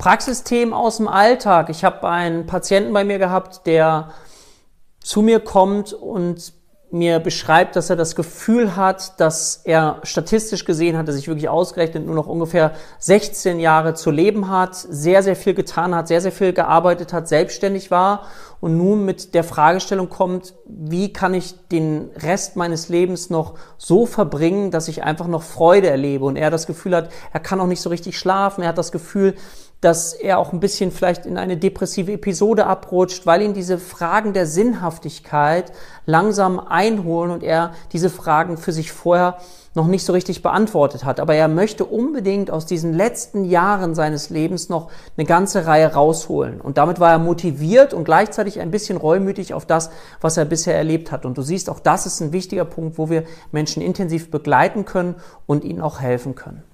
Praxisthemen aus dem Alltag. Ich habe einen Patienten bei mir gehabt, der zu mir kommt und mir beschreibt, dass er das Gefühl hat, dass er statistisch gesehen hat, er sich wirklich ausgerechnet nur noch ungefähr 16 Jahre zu leben hat, sehr, sehr viel getan hat, sehr, sehr viel gearbeitet hat, selbstständig war und nun mit der Fragestellung kommt, wie kann ich den Rest meines Lebens noch so verbringen, dass ich einfach noch Freude erlebe? Und er das Gefühl hat, er kann auch nicht so richtig schlafen, er hat das Gefühl, dass er auch ein bisschen vielleicht in eine depressive Episode abrutscht, weil ihn diese Fragen der Sinnhaftigkeit langsam einholen und er diese Fragen für sich vorher noch nicht so richtig beantwortet hat. Aber er möchte unbedingt aus diesen letzten Jahren seines Lebens noch eine ganze Reihe rausholen. Und damit war er motiviert und gleichzeitig ein bisschen reumütig auf das, was er bisher erlebt hat. Und du siehst, auch das ist ein wichtiger Punkt, wo wir Menschen intensiv begleiten können und ihnen auch helfen können.